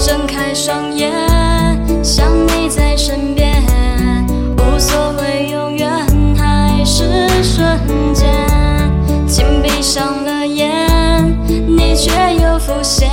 睁开双眼，想你在身边，无所谓永远还是瞬间。紧闭上了眼，你却又浮现，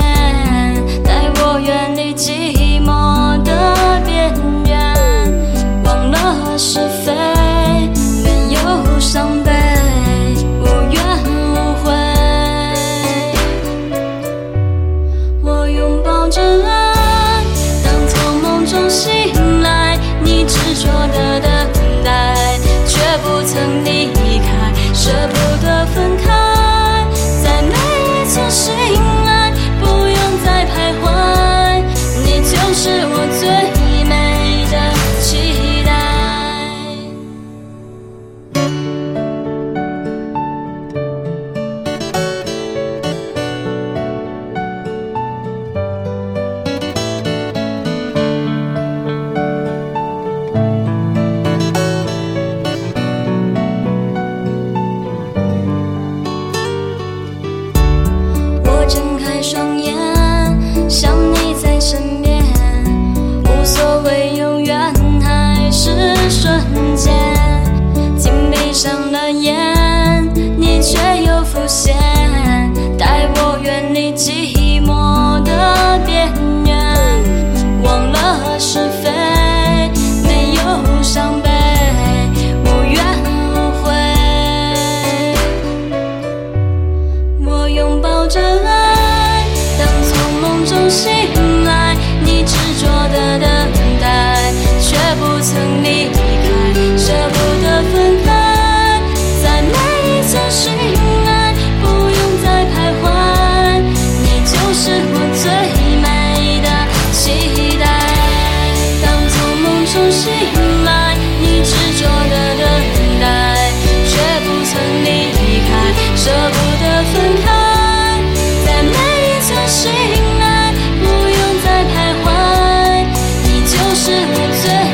我睁开双眼，想你在身边，无所谓永远还是瞬间。从梦是你最